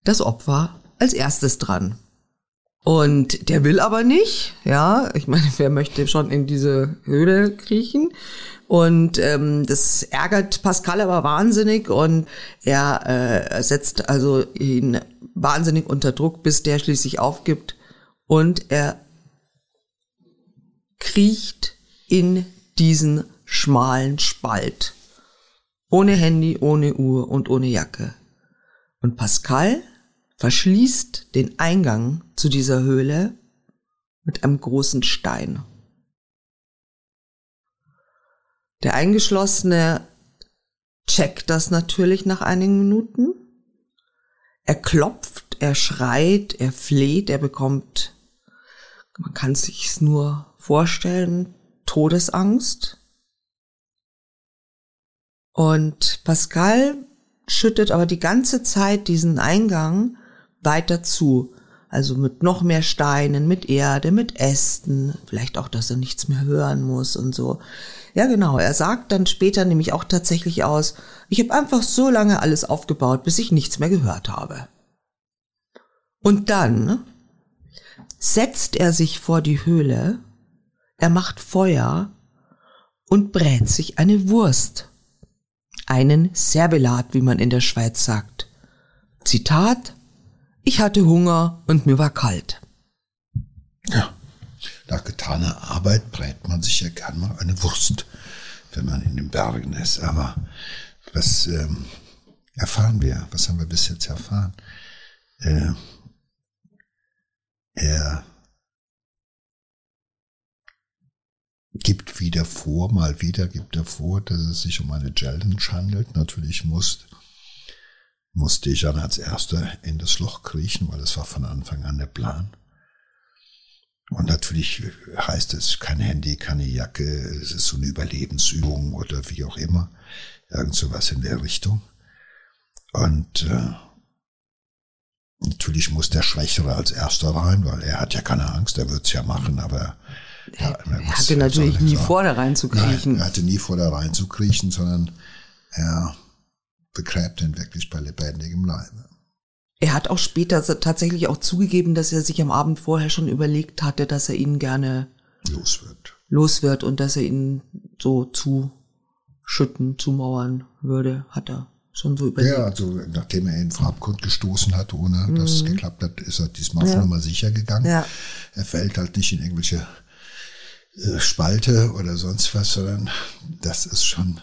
das Opfer als erstes dran. Und der will aber nicht, ja. Ich meine, wer möchte schon in diese Höhle kriechen? Und ähm, das ärgert Pascal aber wahnsinnig und er äh, setzt also ihn wahnsinnig unter Druck, bis der schließlich aufgibt und er kriecht in diesen schmalen Spalt. Ohne Handy, ohne Uhr und ohne Jacke. Und Pascal verschließt den Eingang zu dieser Höhle mit einem großen Stein. Der Eingeschlossene checkt das natürlich nach einigen Minuten. Er klopft, er schreit, er fleht, er bekommt, man kann sich's nur vorstellen, Todesangst. Und Pascal schüttet aber die ganze Zeit diesen Eingang weiter zu. Also mit noch mehr Steinen, mit Erde, mit Ästen, vielleicht auch, dass er nichts mehr hören muss und so. Ja, genau. Er sagt dann später nämlich auch tatsächlich aus, ich habe einfach so lange alles aufgebaut, bis ich nichts mehr gehört habe. Und dann setzt er sich vor die Höhle, er macht Feuer und brät sich eine Wurst. Einen Serbelat, wie man in der Schweiz sagt. Zitat, ich hatte Hunger und mir war kalt. Ja, nach getaner Arbeit brät man sich ja gern mal eine Wurst, wenn man in den Bergen ist. Aber was ähm, erfahren wir? Was haben wir bis jetzt erfahren? Äh, er gibt wieder vor, mal wieder gibt er vor, dass es sich um eine Challenge handelt. Natürlich muss musste ich dann als Erster in das Loch kriechen, weil es war von Anfang an der Plan. Und natürlich heißt es kein Handy, keine Jacke, es ist so eine Überlebensübung oder wie auch immer, irgend sowas in der Richtung. Und äh, natürlich muss der Schwächere als Erster rein, weil er hat ja keine Angst, er wird's ja machen, aber ja, er, er hatte natürlich nie vor, da reinzukriechen. Nein, er hatte nie vor, da reinzukriechen, sondern er begräbt ihn wirklich bei lebendigem Leibe. Er hat auch später tatsächlich auch zugegeben, dass er sich am Abend vorher schon überlegt hatte, dass er ihn gerne los wird. Los wird und dass er ihn so zuschütten, zumauern würde, hat er schon so überlegt. Ja, also nachdem er in Farbkund gestoßen hat, ohne mhm. dass es geklappt hat, ist er diesmal ja. auf Nummer sicher gegangen. Ja. Er fällt halt nicht in irgendwelche äh, Spalte oder sonst was, sondern das ist schon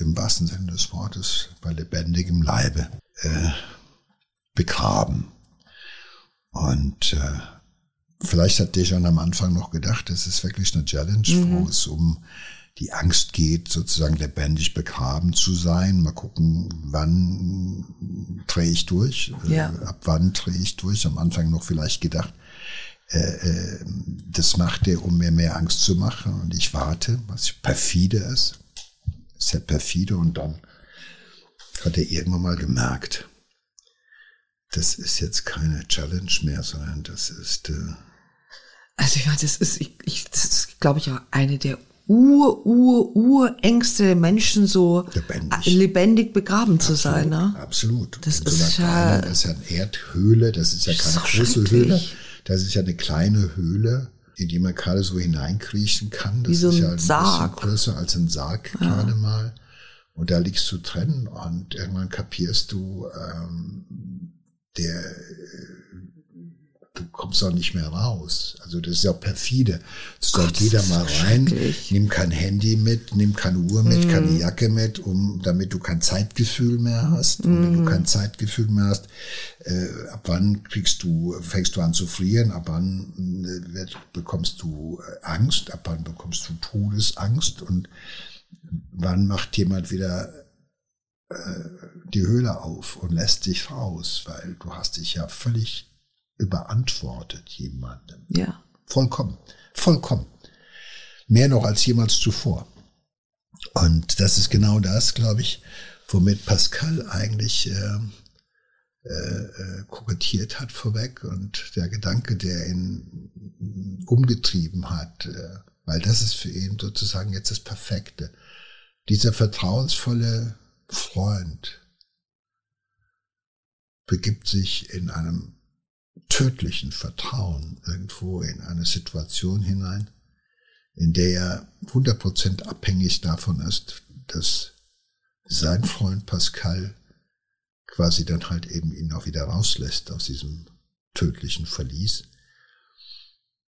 im wahrsten Sinne des Wortes bei lebendigem Leibe äh, begraben. Und äh, vielleicht hat Dejan am Anfang noch gedacht, es ist wirklich eine Challenge, mhm. wo es um die Angst geht, sozusagen lebendig begraben zu sein. Mal gucken, wann drehe ich durch, äh, Ja. ab wann drehe ich durch. Am Anfang noch vielleicht gedacht, äh, äh, das macht er, um mir mehr Angst zu machen. Und ich warte, was perfide ist. Ist ja perfide. Und dann hat er irgendwann mal gemerkt, das ist jetzt keine Challenge mehr, sondern das ist... Äh, Also ich meine, das ist, ich, ich, das ist, glaube ich, auch eine der Ur, Ur, Urängste der Menschen, so Lebendig. lebendig begraben zu sein. Ne? Absolut. Das In so ist ja- kleinen, das ist ja eine Erdhöhle, das ist ja keine ist doch große. Höhle. Das ist ja eine kleine Höhle, in die man gerade so hineinkriechen kann. Das Wie so ist ein ja ein Sarg. bisschen größer als ein Sarg gerade mal. Und da liegst du drin und irgendwann kapierst du, ähm, der, du kommst auch nicht mehr raus. Also das ist ja perfide. Da das ist mal rein, nimm kein Handy mit, nimm keine Uhr mit, Mhm. keine Jacke mit, um, damit du kein Zeitgefühl mehr hast. Und wenn Mhm. du kein Zeitgefühl mehr hast, äh, ab wann kriegst du, fängst du an zu frieren, ab wann äh, wird, bekommst du äh, Angst, ab wann bekommst du Todesangst und wann macht jemand wieder äh, die Höhle auf und lässt dich raus, weil du hast dich ja völlig überantwortet jemandem. Ja. Vollkommen. Vollkommen. Mehr noch als jemals zuvor. Und das ist genau das, glaube ich, womit Pascal eigentlich äh, äh, äh, kokettiert hat vorweg und der Gedanke, der ihn umgetrieben hat, äh, weil das ist für ihn sozusagen jetzt das Perfekte. Dieser vertrauensvolle Freund begibt sich in einem tödlichen Vertrauen irgendwo in eine Situation hinein, in der er 100% abhängig davon ist, dass sein Freund Pascal quasi dann halt eben ihn auch wieder rauslässt aus diesem tödlichen Verlies.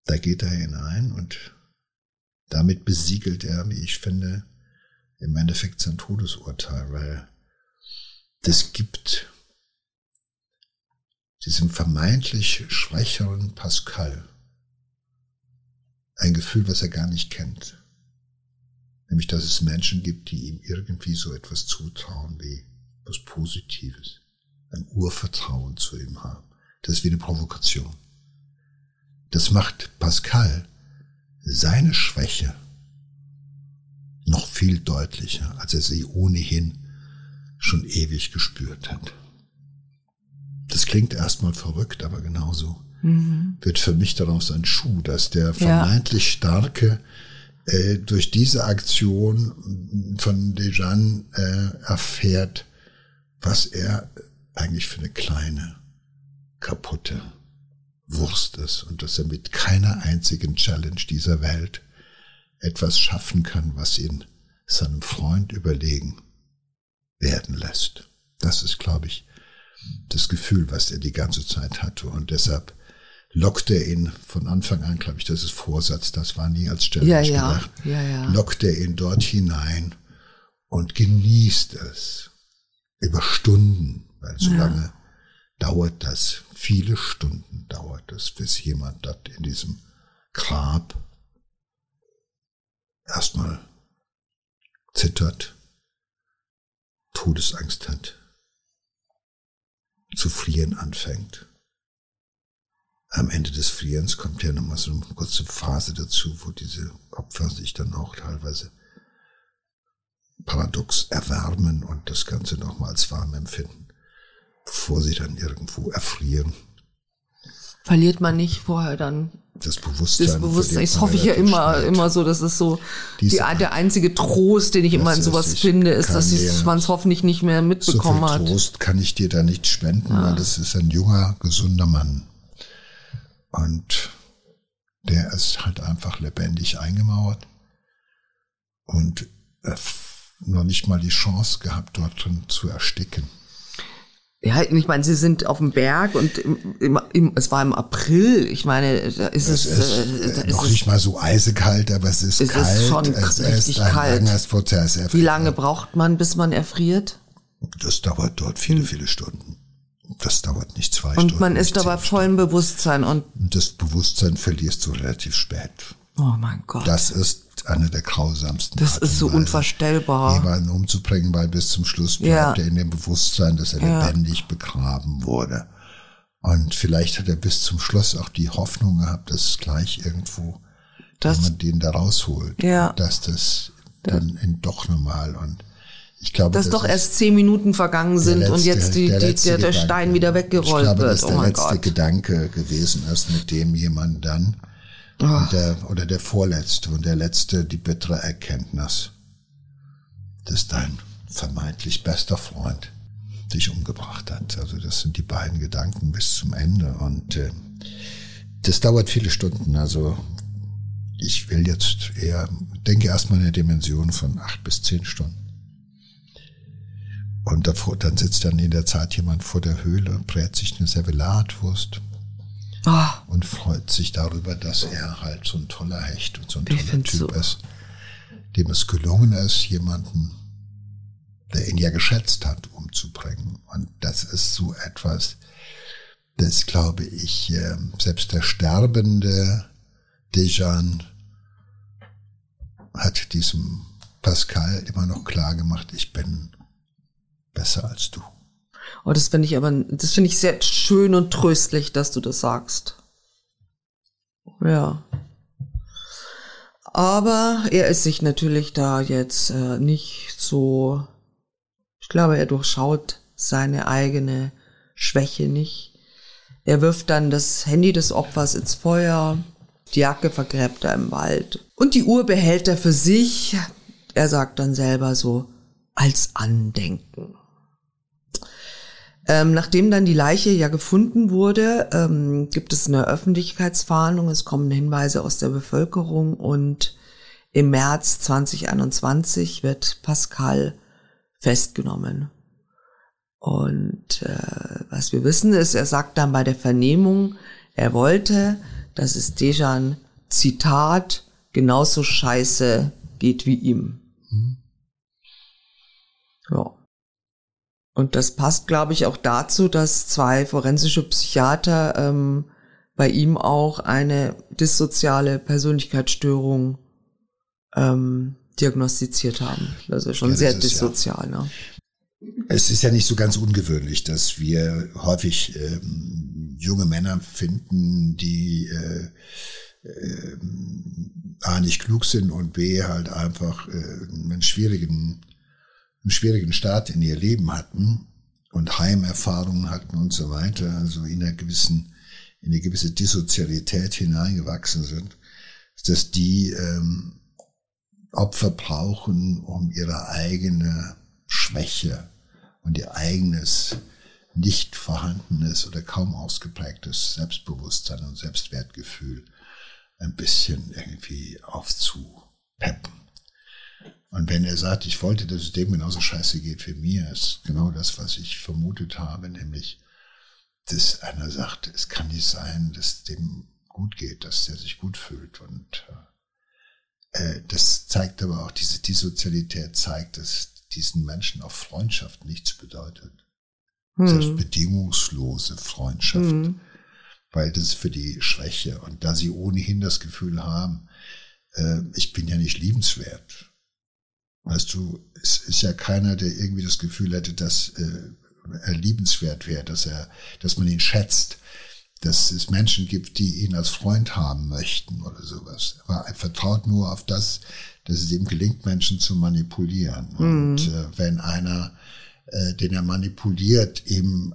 Da geht er hinein und damit besiegelt er, wie ich finde, im Endeffekt sein Todesurteil, weil das gibt diesem vermeintlich schwächeren Pascal ein Gefühl, was er gar nicht kennt. Nämlich, dass es Menschen gibt, die ihm irgendwie so etwas zutrauen wie was Positives, ein Urvertrauen zu ihm haben. Das ist wie eine Provokation. Das macht Pascal seine Schwäche noch viel deutlicher, als er sie ohnehin schon ewig gespürt hat. Das klingt erstmal verrückt, aber genauso wird für mich daraus ein Schuh, dass der vermeintlich Starke äh, durch diese Aktion von Dejan äh, erfährt, was er eigentlich für eine kleine, kaputte Wurst ist und dass er mit keiner einzigen Challenge dieser Welt etwas schaffen kann, was ihn seinem Freund überlegen werden lässt. Das ist, glaube ich, das Gefühl, was er die ganze Zeit hatte. Und deshalb lockt er ihn von Anfang an, glaube ich, das ist Vorsatz, das war nie als Challenge Ja, ja, gedacht, ja, ja. lockt er ihn dort hinein und genießt es über Stunden, weil so lange dauert das, viele Stunden dauert es, bis jemand dort in diesem Grab erstmal zittert, Todesangst hat, zu frieren anfängt. Am Ende des Frierens kommt ja nochmal so eine kurze Phase dazu, wo diese Opfer sich dann auch teilweise paradox erwärmen und das Ganze nochmal als warm empfinden, bevor sie dann irgendwo erfrieren. Verliert man nicht vorher dann Das Bewusstsein. das Bewusstsein. Das hoffe ich ja immer, immer so, dass es so Diese- die, der einzige Trost, den ich immer in sowas finde, ist, dass man es hoffentlich nicht mehr So mitbekommen viel hat. Trost kann ich dir da nicht spenden, weil das ist ein junger, gesunder Mann. Und der ist halt einfach lebendig eingemauert und noch nicht mal die Chance gehabt, dort drin zu ersticken. Ja, ich meine, sie sind auf dem Berg und im, im, im, es war im April. Ich meine, da ist es, Es ist, äh, äh, ist noch es nicht mal so eisekalt, aber es ist Es ist kalt. schon es richtig ist ein kalt. langer Prozess. Er- wie lange braucht man, bis man erfriert? Das dauert dort viele, viele Stunden. Das dauert nicht zwei Hm. Und Stunden. man nicht ist aber zehn vollem Bewusstsein und. Und das Bewusstsein verlierst du relativ spät. oh mein Gott. Das ist eine der grausamsten. Das ist so unvorstellbar. Jemanden umzubringen, weil bis zum Schluss bleibt ja. er in dem Bewusstsein, dass er ja. lebendig begraben wurde. Und vielleicht hat er bis zum Schluss auch die Hoffnung gehabt, dass gleich irgendwo das, man den da rausholt. Ja. Dass das dann in doch normal und ich glaube, dass das doch erst zehn Minuten vergangen sind letzte, und jetzt die, der, die, der, der Stein wieder weggerollt wird. Ich glaube, dass der oh letzte Gott. Gedanke gewesen ist, mit dem jemand dann oh. der, oder der vorletzte und der letzte die bittere Erkenntnis, dass dein vermeintlich bester Freund dich umgebracht hat. Also das sind die beiden Gedanken bis zum Ende und äh, das dauert viele Stunden. Also ich will jetzt eher, denke erstmal in der Dimension von acht bis zehn Stunden. Und davor, dann sitzt dann in der Zeit jemand vor der Höhle, brät sich eine Servelatwurst oh. und freut sich darüber, dass er halt so ein toller Hecht und so ein toller Typ so. ist, dem es gelungen ist, jemanden, der ihn ja geschätzt hat, umzubringen. Und das ist so etwas, das glaube ich, ähm, selbst der sterbende Dejan hat diesem Pascal immer noch klar gemacht, ich bin besser als du. Oh, das finde ich aber, das finde ich sehr schön und tröstlich, dass du das sagst. Ja. Aber er ist sich natürlich da jetzt äh, nicht so, ich glaube, er durchschaut seine eigene Schwäche nicht. Er wirft dann das Handy des Opfers ins Feuer, die Jacke vergräbt er im Wald und die Uhr behält er für sich. Er sagt dann selber so, als Andenken. Ähm, nachdem dann die Leiche ja gefunden wurde, ähm, gibt es eine Öffentlichkeitsfahndung, es kommen Hinweise aus der Bevölkerung und im März 2021 wird Pascal festgenommen. Und äh, was wir wissen ist, er sagt dann bei der Vernehmung, er wollte, dass es Dejan, Zitat, genauso scheiße geht wie ihm. Mhm. Ja. Und das passt, glaube ich, auch dazu, dass zwei forensische Psychiater ähm, bei ihm auch eine dissoziale Persönlichkeitsstörung ähm, diagnostiziert haben. Also schon ja, sehr dissozial. Ja. Ne? Es ist ja nicht so ganz ungewöhnlich, dass wir häufig ähm, junge Männer finden, die äh, äh, A nicht klug sind und B halt einfach äh, einen schwierigen einen schwierigen Start in ihr Leben hatten und Heimerfahrungen hatten und so weiter, also in einer gewissen, in eine gewisse Dissozialität hineingewachsen sind, dass die ähm, Opfer brauchen, um ihre eigene Schwäche und ihr eigenes nicht vorhandenes oder kaum ausgeprägtes Selbstbewusstsein und Selbstwertgefühl ein bisschen irgendwie aufzupeppen. Und wenn er sagt, ich wollte, dass es dem genauso scheiße geht wie mir, ist genau das, was ich vermutet habe, nämlich, dass einer sagt, es kann nicht sein, dass dem gut geht, dass der sich gut fühlt. Und äh, das zeigt aber auch, diese Dissozialität zeigt, dass diesen Menschen auch Freundschaft nichts bedeutet. Hm. Selbst bedingungslose Freundschaft. Hm. Weil das ist für die Schwäche. Und da sie ohnehin das Gefühl haben, äh, ich bin ja nicht liebenswert, Weißt du, es ist ja keiner, der irgendwie das Gefühl hätte, dass äh, er liebenswert wäre, dass er, dass man ihn schätzt, dass es Menschen gibt, die ihn als Freund haben möchten oder sowas. Aber er vertraut nur auf das, dass es ihm gelingt, Menschen zu manipulieren. Mhm. Und äh, wenn einer, äh, den er manipuliert, ihm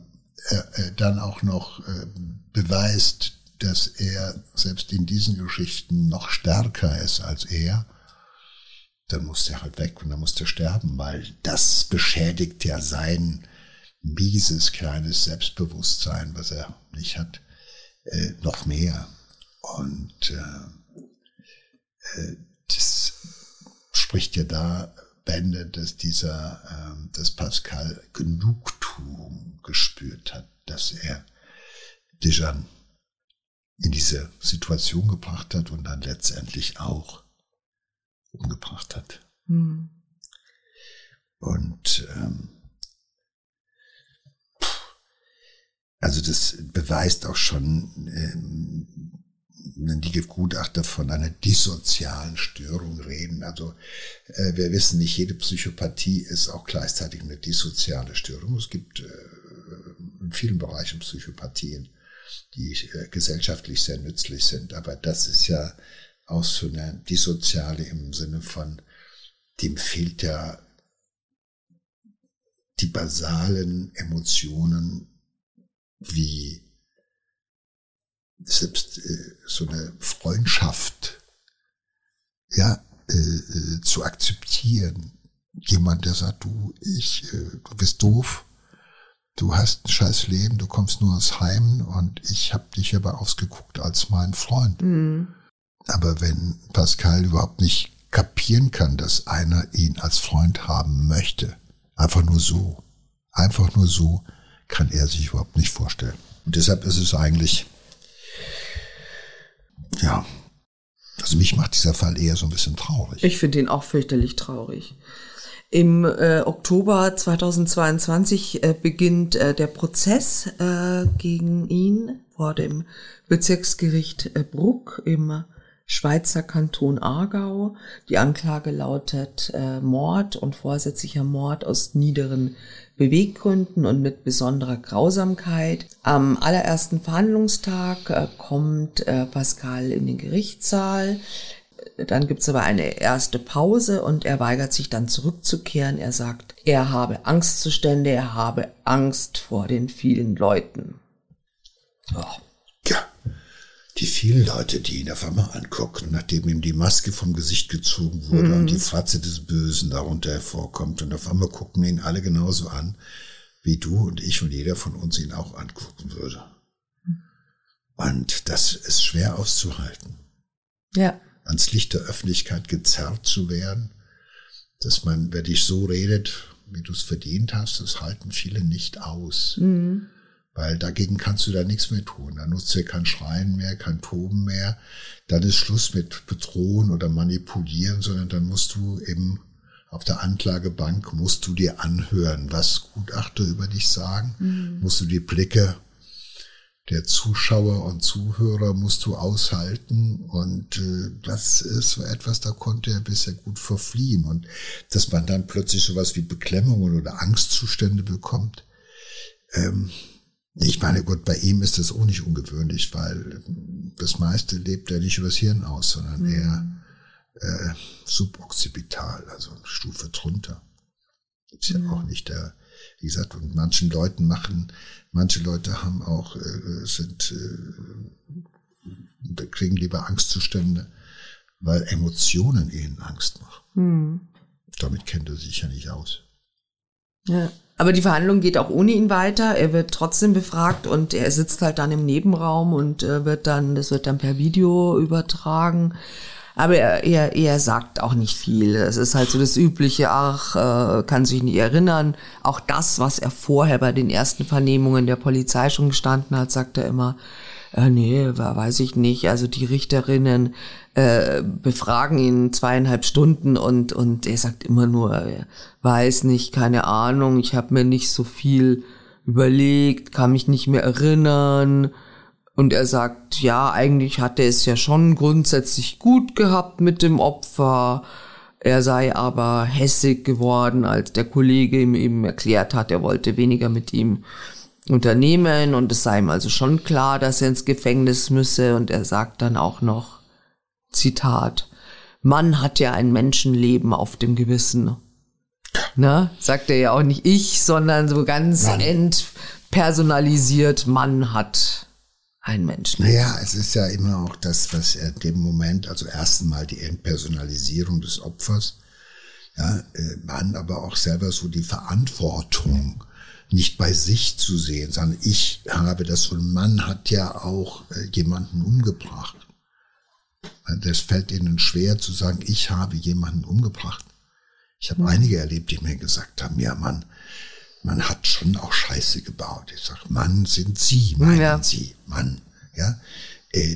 äh, äh, dann auch noch äh, beweist, dass er selbst in diesen Geschichten noch stärker ist als er, dann muss der halt weg und dann muss der sterben, weil das beschädigt ja sein mieses kleines Selbstbewusstsein, was er nicht hat, äh, noch mehr. Und äh, äh, das spricht ja da Bände, dass dieser, äh, dass Pascal Genugtuung gespürt hat, dass er Dejan in diese Situation gebracht hat und dann letztendlich auch umgebracht hat. Mhm. Und ähm, also das beweist auch schon, ähm, die Gutachter von einer dissozialen Störung reden. Also äh, wir wissen nicht, jede Psychopathie ist auch gleichzeitig eine dissoziale Störung. Es gibt äh, in vielen Bereichen Psychopathien, die äh, gesellschaftlich sehr nützlich sind. Aber das ist ja auch so eine dissoziale im Sinne von, dem fehlt ja die basalen Emotionen wie selbst äh, so eine Freundschaft ja äh, äh, zu akzeptieren. Jemand, der sagt, du, ich, äh, du bist doof, du hast ein scheiß Leben, du kommst nur aus Heim und ich habe dich aber ausgeguckt als mein Freund. Mhm. Aber wenn Pascal überhaupt nicht kapieren kann, dass einer ihn als Freund haben möchte, einfach nur so, einfach nur so, kann er sich überhaupt nicht vorstellen. Und deshalb ist es eigentlich ja. Also mich macht dieser Fall eher so ein bisschen traurig. Ich finde ihn auch fürchterlich traurig. Im äh, Oktober 2022 äh, beginnt äh, der Prozess äh, gegen ihn vor dem Bezirksgericht äh, Bruck im Schweizer Kanton Aargau. Die Anklage lautet äh, Mord und vorsätzlicher Mord aus niederen Beweggründen und mit besonderer Grausamkeit. Am allerersten Verhandlungstag äh, kommt äh, Pascal in den Gerichtssaal. Dann gibt's aber eine erste Pause und er weigert sich dann zurückzukehren. Er sagt, er habe Angstzustände, er habe Angst vor den vielen Leuten. Oh. Die vielen Leute, die ihn auf einmal angucken, nachdem ihm die Maske vom Gesicht gezogen wurde mhm. und die Fratze des Bösen darunter hervorkommt und auf einmal gucken ihn alle genauso an, wie du und ich und jeder von uns ihn auch angucken würde. Und das ist schwer auszuhalten. Ja. Ans Licht der Öffentlichkeit gezerrt zu werden, dass man, wer dich so redet, wie du es verdient hast, das halten viele nicht aus. Mhm. Weil dagegen kannst du da nichts mehr tun. Da nutzt dir kein Schreien mehr, kein Toben mehr. Dann ist Schluss mit Bedrohen oder Manipulieren, sondern dann musst du eben auf der Anklagebank musst du dir anhören, was Gutachter über dich sagen, mhm. musst du die Blicke der Zuschauer und Zuhörer musst du aushalten und äh, das ist so etwas, da konnte er bisher gut verfliehen und dass man dann plötzlich sowas wie Beklemmungen oder Angstzustände bekommt, ähm, ich meine, gut, bei ihm ist das auch nicht ungewöhnlich, weil das meiste lebt er nicht übers Hirn aus, sondern mhm. eher äh, suboccipital, also eine Stufe drunter. Gibt's ja mhm. auch nicht. Der, wie gesagt, und manchen Leuten machen, manche Leute haben auch, äh, sind, äh, kriegen lieber Angstzustände, weil Emotionen ihnen Angst machen. Mhm. Damit kennt er sich ja nicht aus. Ja. Aber die Verhandlung geht auch ohne ihn weiter. Er wird trotzdem befragt und er sitzt halt dann im Nebenraum und äh, wird dann, das wird dann per Video übertragen. Aber er, er, er sagt auch nicht viel. Es ist halt so das Übliche, ach, äh, kann sich nicht erinnern. Auch das, was er vorher bei den ersten Vernehmungen der Polizei schon gestanden hat, sagt er immer, äh, nee, weiß ich nicht. Also die Richterinnen äh, befragen ihn zweieinhalb Stunden und, und er sagt immer nur, weiß nicht, keine Ahnung, ich habe mir nicht so viel überlegt, kann mich nicht mehr erinnern. Und er sagt, ja, eigentlich hatte es ja schon grundsätzlich gut gehabt mit dem Opfer. Er sei aber hässig geworden, als der Kollege ihm eben erklärt hat, er wollte weniger mit ihm unternehmen und es sei ihm also schon klar, dass er ins Gefängnis müsse und er sagt dann auch noch, Zitat, Mann hat ja ein Menschenleben auf dem Gewissen. Ne? Sagt er ja auch nicht ich, sondern so ganz Mann. entpersonalisiert, Mann hat ein Menschenleben. Naja, es ist ja immer auch das, was er in dem Moment, also ersten Mal die Entpersonalisierung des Opfers, ja, äh, Mann aber auch selber so die Verantwortung nicht bei sich zu sehen, sondern ich habe das und Mann hat ja auch äh, jemanden umgebracht. Das fällt ihnen schwer zu sagen, ich habe jemanden umgebracht. Ich habe mhm. einige erlebt, die mir gesagt haben, ja Mann, man hat schon auch Scheiße gebaut. Ich sage, Mann sind Sie, meinen ja. Sie, Mann. Ja,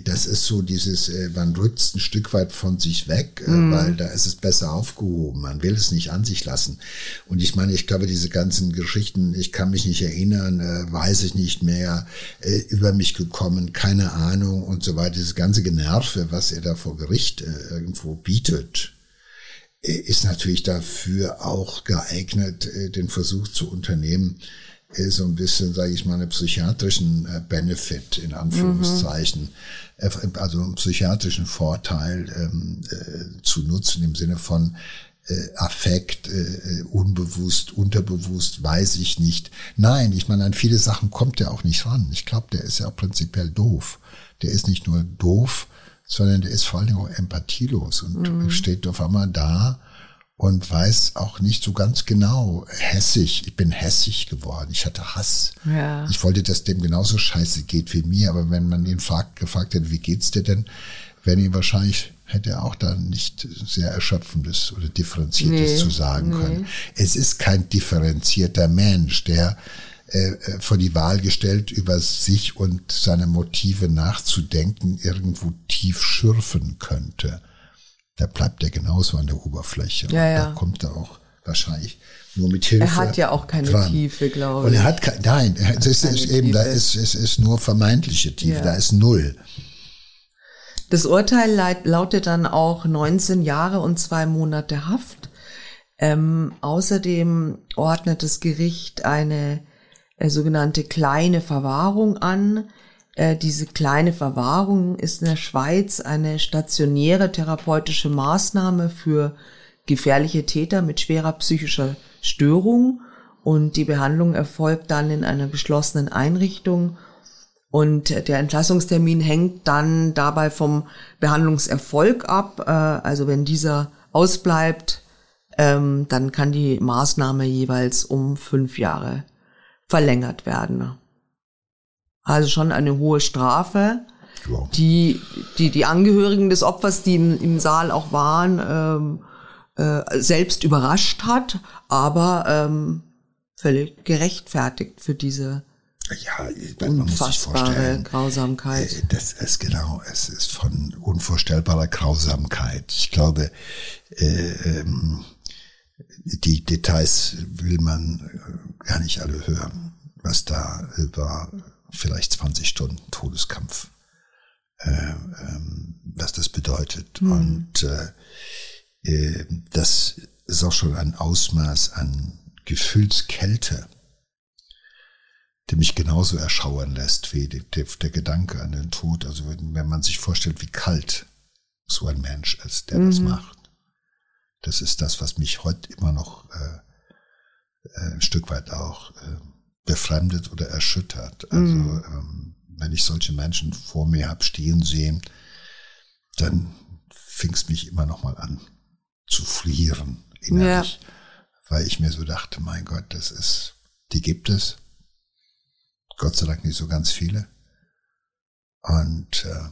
das ist so dieses, äh, man rückt ein Stück weit von sich weg, mm. weil da ist es besser aufgehoben. Man will es nicht an sich lassen. Und ich meine, ich glaube, diese ganzen Geschichten, ich kann mich nicht erinnern, weiß ich nicht mehr, über mich gekommen, keine Ahnung und so weiter. Dieses ganze Generve, was er da vor Gericht irgendwo bietet, ist natürlich dafür auch geeignet, den Versuch zu unternehmen, so ein bisschen, sage ich mal, einen psychiatrischen äh, Benefit in Anführungszeichen, mhm. also einen psychiatrischen Vorteil ähm, äh, zu nutzen im Sinne von äh, Affekt, äh, unbewusst, unterbewusst, weiß ich nicht. Nein, ich meine, an viele Sachen kommt der auch nicht ran. Ich glaube, der ist ja prinzipiell doof. Der ist nicht nur doof, sondern der ist vor allen Dingen auch empathielos und mhm. steht auf einmal da und weiß auch nicht so ganz genau. Hässig, ich bin hässig geworden. Ich hatte Hass. Ja. Ich wollte, dass dem genauso scheiße geht wie mir. Aber wenn man ihn fragt, gefragt hätte, wie geht's dir denn, wenn ihn wahrscheinlich hätte er auch da nicht sehr erschöpfendes oder differenziertes nee, zu sagen nee. können. Es ist kein differenzierter Mensch, der äh, äh, vor die Wahl gestellt, über sich und seine Motive nachzudenken, irgendwo tief schürfen könnte da bleibt er genauso an der Oberfläche. Ja, ja. Da kommt er auch wahrscheinlich nur mit Hilfe. Er hat ja auch keine dran. Tiefe, glaube ich. Und er hat kein, nein, es ist, ist eben, da ist, es ist nur vermeintliche Tiefe, ja. da ist null. Das Urteil lautet dann auch 19 Jahre und zwei Monate Haft. Ähm, außerdem ordnet das Gericht eine äh, sogenannte kleine Verwahrung an, äh, diese kleine Verwahrung ist in der Schweiz eine stationäre therapeutische Maßnahme für gefährliche Täter mit schwerer psychischer Störung und die Behandlung erfolgt dann in einer geschlossenen Einrichtung und der Entlassungstermin hängt dann dabei vom Behandlungserfolg ab. Äh, also wenn dieser ausbleibt, ähm, dann kann die Maßnahme jeweils um fünf Jahre verlängert werden. Also schon eine hohe Strafe, ja. die, die die Angehörigen des Opfers, die im, im Saal auch waren, ähm, äh, selbst überrascht hat, aber ähm, völlig gerechtfertigt für diese ja, man unfassbare Grausamkeit. Äh, das ist genau, es ist von unvorstellbarer Grausamkeit. Ich glaube, äh, ähm, die Details will man äh, gar nicht alle hören, was da über vielleicht 20 Stunden Todeskampf, äh, ähm, was das bedeutet. Mhm. Und äh, äh, das ist auch schon ein Ausmaß an Gefühlskälte, der mich genauso erschauern lässt wie der, der, Gedanke an den Tod. Also wenn, wenn, man sich vorstellt, wie kalt so ein Mensch ist, der mhm. das macht. Das ist das, was mich heute immer noch äh, äh ein Stück weit auch äh, befremdet oder erschüttert. Also mhm. ähm, wenn ich solche Menschen vor mir hab stehen sehen, dann fing es mich immer noch mal an zu frieren innerlich, ja. weil ich mir so dachte, mein Gott, das ist, die gibt es. Gott sei Dank nicht so ganz viele. Und äh,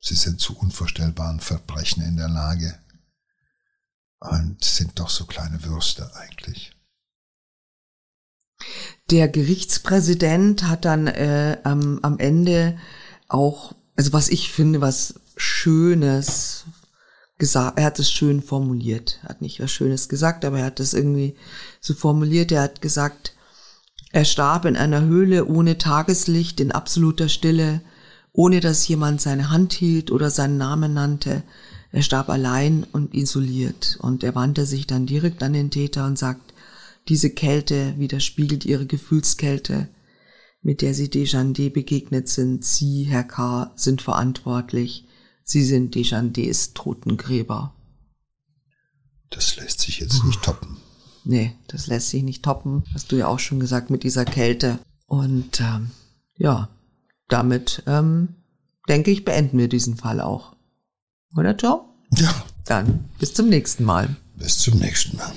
sie sind zu unvorstellbaren Verbrechen in der Lage und sind doch so kleine Würste eigentlich. Der Gerichtspräsident hat dann äh, am, am Ende auch, also was ich finde, was Schönes gesagt, er hat es schön formuliert, er hat nicht was Schönes gesagt, aber er hat es irgendwie so formuliert, er hat gesagt, er starb in einer Höhle ohne Tageslicht, in absoluter Stille, ohne dass jemand seine Hand hielt oder seinen Namen nannte. Er starb allein und isoliert. Und er wandte sich dann direkt an den Täter und sagt, diese Kälte widerspiegelt ihre Gefühlskälte, mit der sie Desjardins begegnet sind. Sie, Herr K., sind verantwortlich. Sie sind Desjardins Totengräber. Das lässt sich jetzt nicht toppen. Nee, das lässt sich nicht toppen. Hast du ja auch schon gesagt mit dieser Kälte. Und ähm, ja, damit ähm, denke ich, beenden wir diesen Fall auch. Oder Joe? Ja. Dann bis zum nächsten Mal. Bis zum nächsten Mal.